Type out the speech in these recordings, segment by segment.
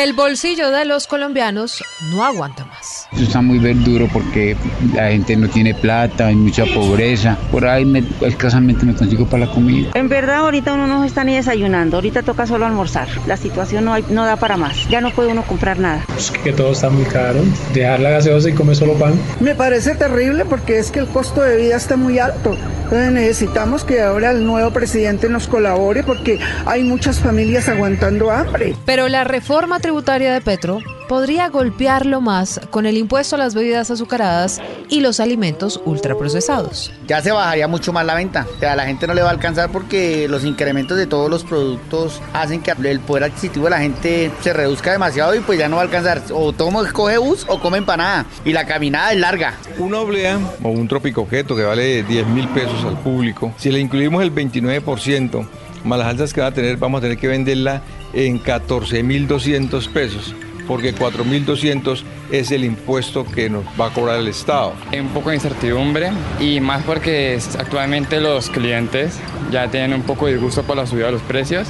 El bolsillo de los colombianos no aguanta más. Eso está muy duro porque la gente no tiene plata, hay mucha pobreza. Por ahí me, escasamente me consigo para la comida. En verdad ahorita uno no está ni desayunando, ahorita toca solo almorzar. La situación no, hay, no da para más, ya no puede uno comprar nada. Es que todo está muy caro, dejar la gaseosa y comer solo pan. Me parece terrible porque es que el costo de vida está muy alto. Entonces necesitamos que ahora el nuevo presidente nos colabore porque hay muchas familias aguantando hambre. Pero la reforma tributaria de Petro podría golpearlo más con el impuesto a las bebidas azucaradas y los alimentos ultraprocesados. Ya se bajaría mucho más la venta. O sea, a la gente no le va a alcanzar porque los incrementos de todos los productos hacen que el poder adquisitivo de la gente se reduzca demasiado y pues ya no va a alcanzar. O tomo, coge bus o come empanada. Y la caminada es larga. Una oblea o un trópico objeto que vale 10 mil pesos al público, si le incluimos el 29%, más las alzas que va a tener, vamos a tener que venderla en 14.200 pesos porque 4.200 es el impuesto que nos va a cobrar el Estado. Un poco de incertidumbre y más porque actualmente los clientes ya tienen un poco de disgusto por la subida de los precios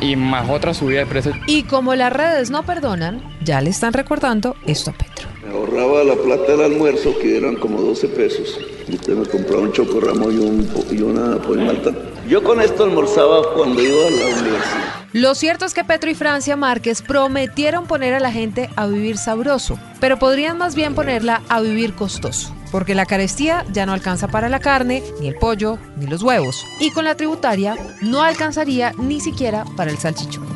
y más otra subida de precios. Y como las redes no perdonan, ya le están recordando esto a Petro. Me ahorraba la plata del almuerzo, que eran como 12 pesos. Y usted me compraba un chocorramo y, un, y una malta. Yo con esto almorzaba cuando iba a la universidad. Lo cierto es que Petro y Francia Márquez prometieron poner a la gente a vivir sabroso, pero podrían más bien ponerla a vivir costoso, porque la carestía ya no alcanza para la carne, ni el pollo, ni los huevos, y con la tributaria no alcanzaría ni siquiera para el salchichón.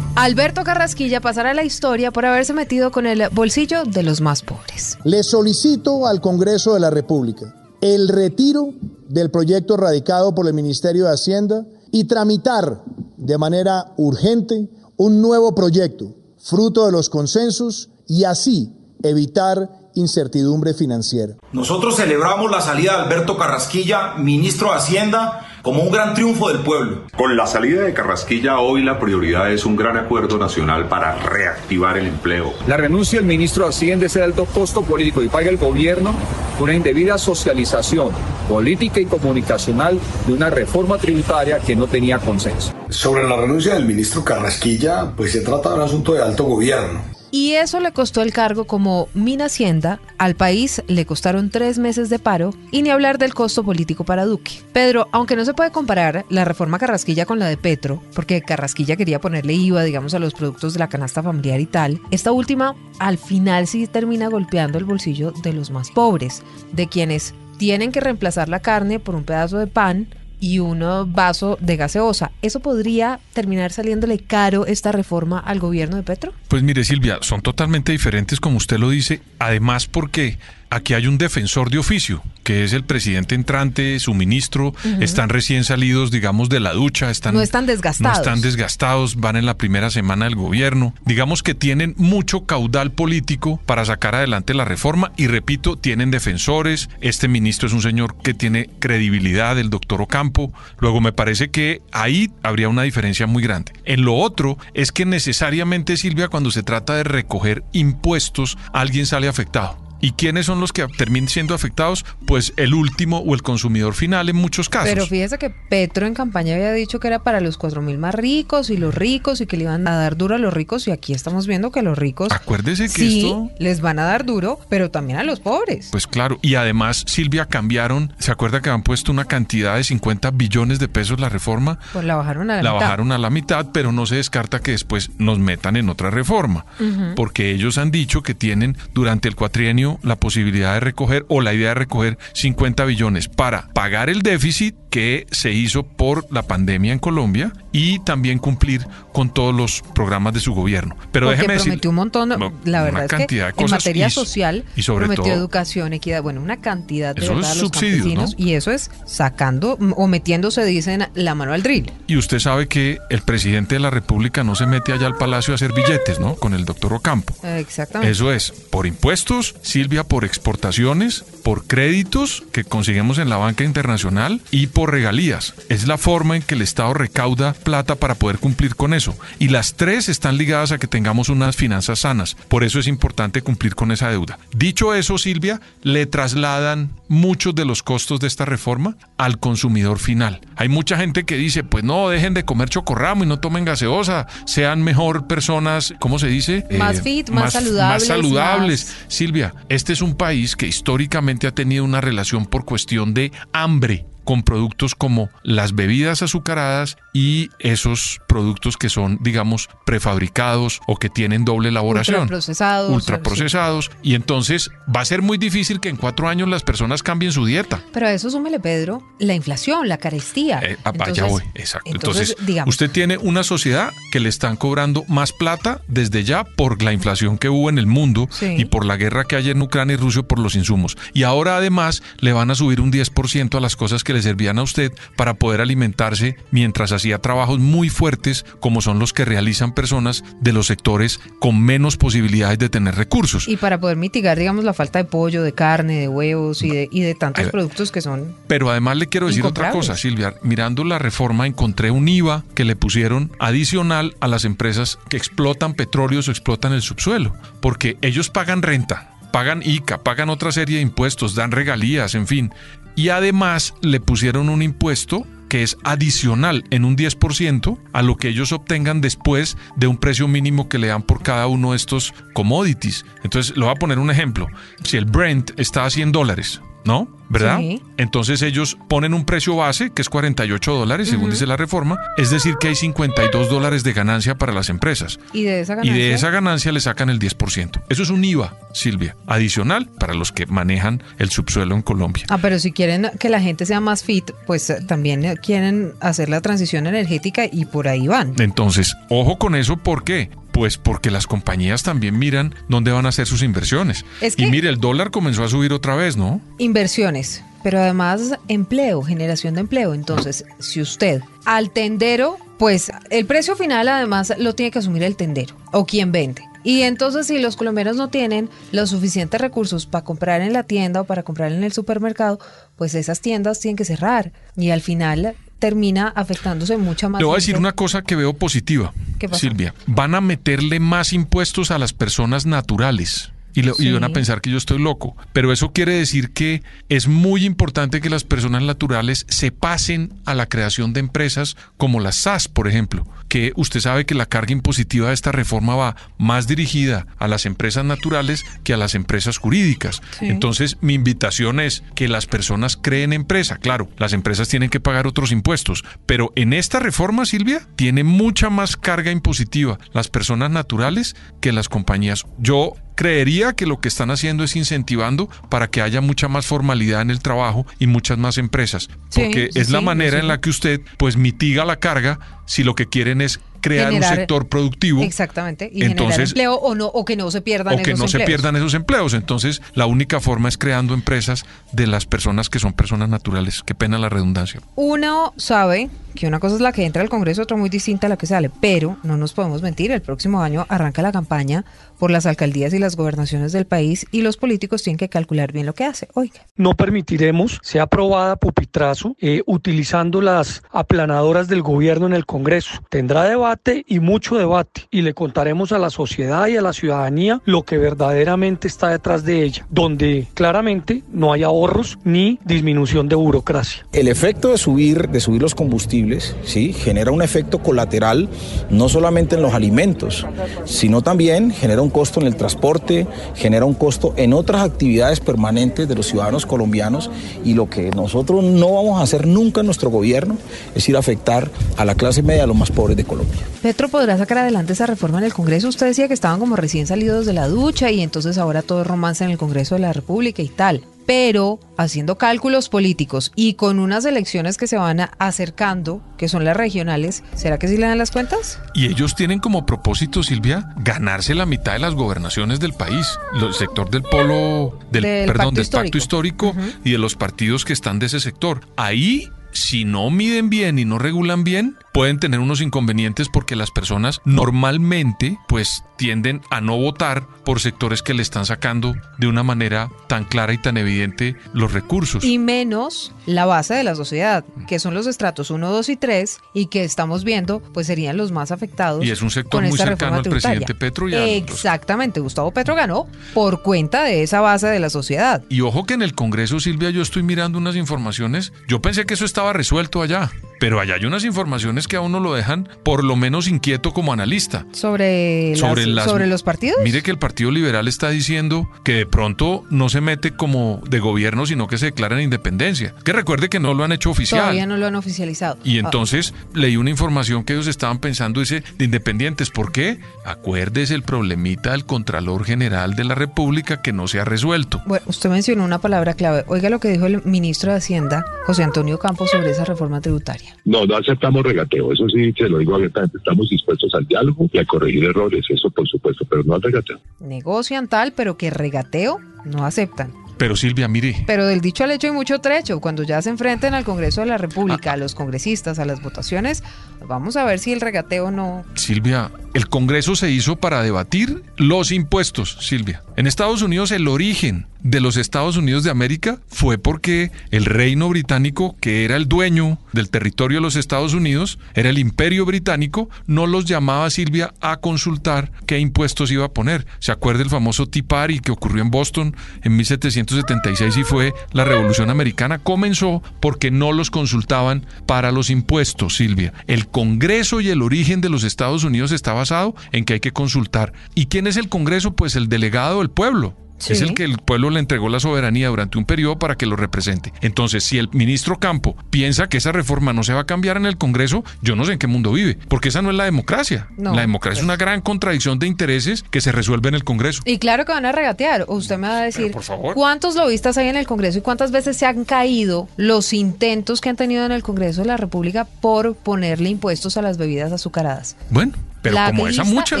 Alberto Carrasquilla pasará a la historia por haberse metido con el bolsillo de los más pobres. Le solicito al Congreso de la República el retiro del proyecto radicado por el Ministerio de Hacienda y tramitar de manera urgente un nuevo proyecto, fruto de los consensos, y así evitar incertidumbre financiera. Nosotros celebramos la salida de Alberto Carrasquilla, ministro de Hacienda, como un gran triunfo del pueblo. Con la salida de Carrasquilla hoy la prioridad es un gran acuerdo nacional para reactivar el empleo. La renuncia del ministro de Hacienda es el alto costo político y paga el gobierno una indebida socialización política y comunicacional de una reforma tributaria que no tenía consenso. Sobre la renuncia del ministro Carrasquilla, pues se trata de un asunto de alto gobierno y eso le costó el cargo como Mina Hacienda, al país le costaron tres meses de paro y ni hablar del costo político para Duque. Pedro, aunque no se puede comparar la reforma Carrasquilla con la de Petro, porque Carrasquilla quería ponerle IVA, digamos, a los productos de la canasta familiar y tal, esta última al final sí termina golpeando el bolsillo de los más pobres, de quienes tienen que reemplazar la carne por un pedazo de pan y un vaso de gaseosa. ¿Eso podría terminar saliéndole caro esta reforma al gobierno de Petro? Pues mire Silvia, son totalmente diferentes como usted lo dice, además porque aquí hay un defensor de oficio, que es el presidente entrante, su ministro, están recién salidos, digamos, de la ducha, están, no están desgastados. No están desgastados, van en la primera semana del gobierno. Digamos que tienen mucho caudal político para sacar adelante la reforma y repito, tienen defensores. Este ministro es un señor que tiene credibilidad, el doctor Ocampo. Luego me parece que ahí habría una diferencia muy grande. En lo otro es que necesariamente, Silvia, cuando se trata de recoger impuestos, alguien sale afectado. ¿Y quiénes son los que terminan siendo afectados? Pues el último o el consumidor final en muchos casos. Pero fíjese que Petro en campaña había dicho que era para los cuatro mil más ricos y los ricos y que le iban a dar duro a los ricos y aquí estamos viendo que los ricos Acuérdese que sí, les van a dar duro, pero también a los pobres. Pues claro, y además Silvia cambiaron, ¿se acuerda que han puesto una cantidad de 50 billones de pesos la reforma? Pues la bajaron a la, la mitad. bajaron a la mitad, pero no se descarta que después nos metan en otra reforma, porque ellos han dicho que tienen durante el cuatrienio la posibilidad de recoger o la idea de recoger 50 billones para pagar el déficit que se hizo por la pandemia en Colombia y también cumplir con todos los programas de su gobierno. Pero Porque déjeme prometió un montón, la verdad es que de en materia social y sobre prometió todo, educación, equidad, bueno, una cantidad de eso verdad es a los subsidios, campesinos ¿no? y eso es sacando o metiéndose, dicen, la mano al drill. Y usted sabe que el presidente de la República no se mete allá al palacio a hacer billetes, ¿no? Con el doctor Ocampo. Exactamente. Eso es, por impuestos, Silvia, por exportaciones, por créditos que conseguimos en la banca internacional y por regalías. Es la forma en que el Estado recauda plata para poder cumplir con eso. Y las tres están ligadas a que tengamos unas finanzas sanas. Por eso es importante cumplir con esa deuda. Dicho eso, Silvia, le trasladan muchos de los costos de esta reforma al consumidor final. Hay mucha gente que dice, pues no, dejen de comer chocorramo y no tomen gaseosa, sean mejor personas, ¿cómo se dice? Más Eh, fit, más saludables, Más saludables. Silvia, este es un país que históricamente ha tenido una relación por cuestión de hambre con productos como las bebidas azucaradas y esos productos que son, digamos, prefabricados o que tienen doble elaboración. Ultraprocesados. Ultraprocesados. Y entonces va a ser muy difícil que en cuatro años las personas cambien su dieta. Pero a eso súmele, Pedro, la inflación, la carestía. Eh, ah, Entonces, voy, exacto. entonces, Entonces, digamos- usted tiene una sociedad que le están cobrando más plata desde ya por la inflación que hubo en el mundo Sí. y por la guerra que hay en Ucrania y Rusia por los insumos. Y ahora además le van a subir un 10% a las cosas que le servían a usted para poder alimentarse mientras hacía trabajos muy fuertes como son los que realizan personas de los sectores con menos posibilidades de tener recursos. Y para poder mitigar, digamos, la falta de pollo, de carne, de huevos y de, y de tantos Ay, productos que son Pero además le quiero decir otra cosa, Silvia. Mirando la reforma encontré un IVA que le pusieron adicional a las empresas que explotan petróleos o explotan el subsuelo, porque ellos pagan renta, pagan ICA, pagan otra serie de impuestos, dan regalías, en fin. Y además le pusieron un impuesto que es adicional en un 10% a lo que ellos obtengan después de un precio mínimo que le dan por cada uno de estos commodities. Entonces, le voy a poner un ejemplo. Si el Brent está a 100 dólares, ¿no? ¿Verdad? Sí. Entonces ellos ponen un precio base que es 48 dólares, según dice la reforma, es decir, que hay 52 dólares de ganancia para las empresas. y de esa Y ganancia. de esa ganancia le sacan el 10%. Eso es un IVA, Silvia, adicional para los que manejan el subsuelo en Colombia. Ah, pero si quieren que la gente sea más fit, pues eh, también eh, quieren hacer la transición energética y por ahí van. Entonces, ojo con eso, ¿por qué? Pues porque las compañías también miran dónde van a hacer sus inversiones. Es Y mire, el dólar comenzó a subir otra vez, ¿no? Inversiones, pero además empleo, generación de empleo. Entonces, si usted al tendero, pues el precio final además lo tiene que asumir el tendero o quien vende. Y entonces si los colombianos no tienen los suficientes recursos para comprar en la tienda o para comprar en el supermercado, pues esas tiendas tienen que cerrar y al final termina afectándose mucha más. Le voy a decir una cosa que veo positiva. Silvia. Van a meterle más impuestos a las personas naturales. Y, le- y Sí. van a pensar que yo estoy loco. Pero eso quiere decir que es muy importante que las personas naturales se pasen a la creación de empresas como las SAS, por ejemplo. Que usted sabe que la carga impositiva de esta reforma va más dirigida a las empresas naturales que a las empresas jurídicas. Sí. Entonces, mi invitación es que las personas creen empresa. Claro, las empresas tienen que pagar otros impuestos, pero en esta reforma, Silvia, tiene mucha más carga impositiva las personas naturales que las compañías. Yo creería que lo que están haciendo es incentivando para que haya mucha más formalidad en el trabajo y muchas más empresas, Sí, porque sí, es la manera sí. en la que usted pues mitiga la carga si lo que quieren es crear Generar- un sector productivo Exactamente, y generar Entonces- empleo o no o que no se pierdan o que esos no se empleos. pierdan esos empleos. Entonces, la única forma es creando empresas de las personas que son personas naturales. Qué pena la redundancia. Uno sabe que una cosa es la que entra al Congreso, otra muy distinta a la que sale, pero no nos podemos mentir, el próximo año arranca la campaña por las alcaldías y las gobernaciones del país y los políticos tienen que calcular bien lo que hace. Oiga. No permitiremos sea aprobada pupitrazo eh, utilizando las aplanadoras del gobierno en el Congreso. Tendrá debate y mucho debate y le contaremos a la sociedad y a la ciudadanía lo que verdaderamente está detrás de ella, donde claramente no hay ahorros ni disminución de burocracia. El efecto de subir, de subir los combustibles, ¿sí? genera un efecto colateral no solamente en los alimentos, sino también genera un costo en el transporte, genera un costo en otras actividades permanentes de los ciudadanos colombianos y lo que nosotros no vamos a hacer nunca en nuestro gobierno es ir a afectar a la clase media, a los más pobres de Colombia. Petro podrá sacar adelante esa reforma en el Congreso. Usted decía que estaban como recién salidos de la ducha y entonces ahora todo romance en el Congreso de la República y tal. Pero haciendo cálculos políticos y con unas elecciones que se van acercando, que son las regionales, ¿será que sí le dan las cuentas? Y ellos tienen como propósito, Silvia, ganarse la mitad de las gobernaciones del país. El sector del polo, del, Del perdón, pacto del pacto histórico y de los partidos que están de ese sector. Ahí, si no miden bien y no regulan bien, pueden tener unos inconvenientes porque las personas normalmente pues tienden a no votar por sectores que le están sacando de una manera tan clara y tan evidente los recursos. Y menos la base de la sociedad, que son los estratos 1, 2 y 3 y que estamos viendo pues serían los más afectados. Y es un sector muy cercano al presidente Petro y a Exactamente, Gustavo Petro ganó por cuenta de esa base de la sociedad. Y ojo que en el Congreso, Silvia, yo estoy mirando unas informaciones, yo pensé que eso estaba resuelto allá. Pero allá hay unas informaciones que a uno lo dejan por lo menos inquieto como analista. ¿Sobre, sobre, sobre los partidos? Mire que el Partido Liberal está diciendo que de pronto no se mete como de gobierno, sino que se declara en independencia. Que recuerde que no lo han hecho oficial. Todavía no lo han oficializado. Y ah. entonces leí una información que ellos estaban pensando, dice, de independientes. ¿Por qué? Acuérdese el problemita del Contralor General de la República que no se ha resuelto. Bueno, usted mencionó una palabra clave. Oiga lo que dijo el ministro de Hacienda, José Antonio Campos, sobre esa reforma tributaria. No, no aceptamos regateo, eso sí se lo digo abiertamente. Estamos dispuestos al diálogo y a corregir errores, eso por supuesto, pero no al regateo. Negocian tal, pero que regateo no aceptan. Pero Silvia, mire. Pero del dicho al hecho hay mucho trecho. Cuando ya se enfrenten al Congreso de la República, a los congresistas, a las votaciones, vamos a ver si el regateo no... Silvia, el Congreso se hizo para debatir los impuestos, Silvia. En Estados Unidos el origen de los Estados Unidos de América fue porque el reino británico, que era el dueño del territorio de los Estados Unidos, era el imperio británico, no los llamaba Silvia a consultar qué impuestos iba a poner. ¿Se acuerda el famoso Tea Party que ocurrió en Boston en 1776 y fue la Revolución Americana? Comenzó porque no los consultaban para los impuestos, Silvia. El Congreso y el origen de los Estados Unidos está basado en que hay que consultar. ¿Y quién es el Congreso? Pues el delegado del pueblo. Es el que el pueblo le entregó la soberanía durante un periodo para que lo represente. Entonces, si el ministro Campo piensa que esa reforma no se va a cambiar en el Congreso, yo no sé en qué mundo vive, porque esa no es la democracia. la democracia es una gran contradicción de intereses que se resuelve en el Congreso. Y claro que van a regatear. Usted me va a decir, ¿cuántos lobistas hay en el Congreso y cuántas veces se han caído los intentos que han tenido en el Congreso de la República por ponerle impuestos a las bebidas azucaradas? Bueno, pero como esas muchas.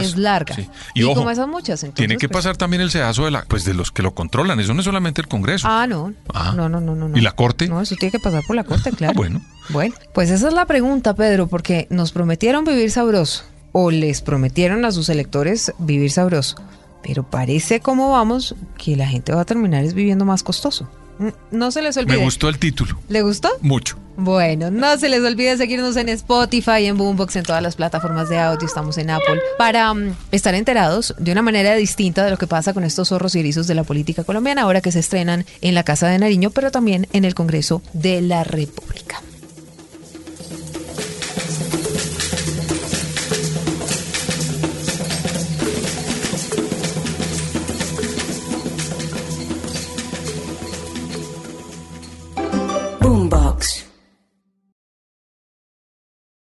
Es larga. Y, como esas muchas. tiene que pues pasar también el sedazo de la, pues de los que lo controlan. Eso no es solamente el Congreso. Ah, no. Ah. No, no, no, no, ¿Y la Corte? No, eso tiene que pasar por la Corte, claro. Ah, bueno. Bueno, pues esa es la pregunta, Pedro, porque nos prometieron vivir sabroso. O les prometieron a sus electores vivir sabroso. Pero parece como vamos que la gente va a terminar es viviendo más costoso. No se les olvide. Me gustó el título. ¿Le gustó? Mucho. Bueno, no se les olvide seguirnos en Spotify, en Boombox, en todas las plataformas de audio, estamos en Apple, para mm, estar enterados de una manera distinta de lo que pasa con estos zorros y erizos de la política colombiana, ahora que se estrenan en la Casa de Nariño, pero también en el Congreso de la República.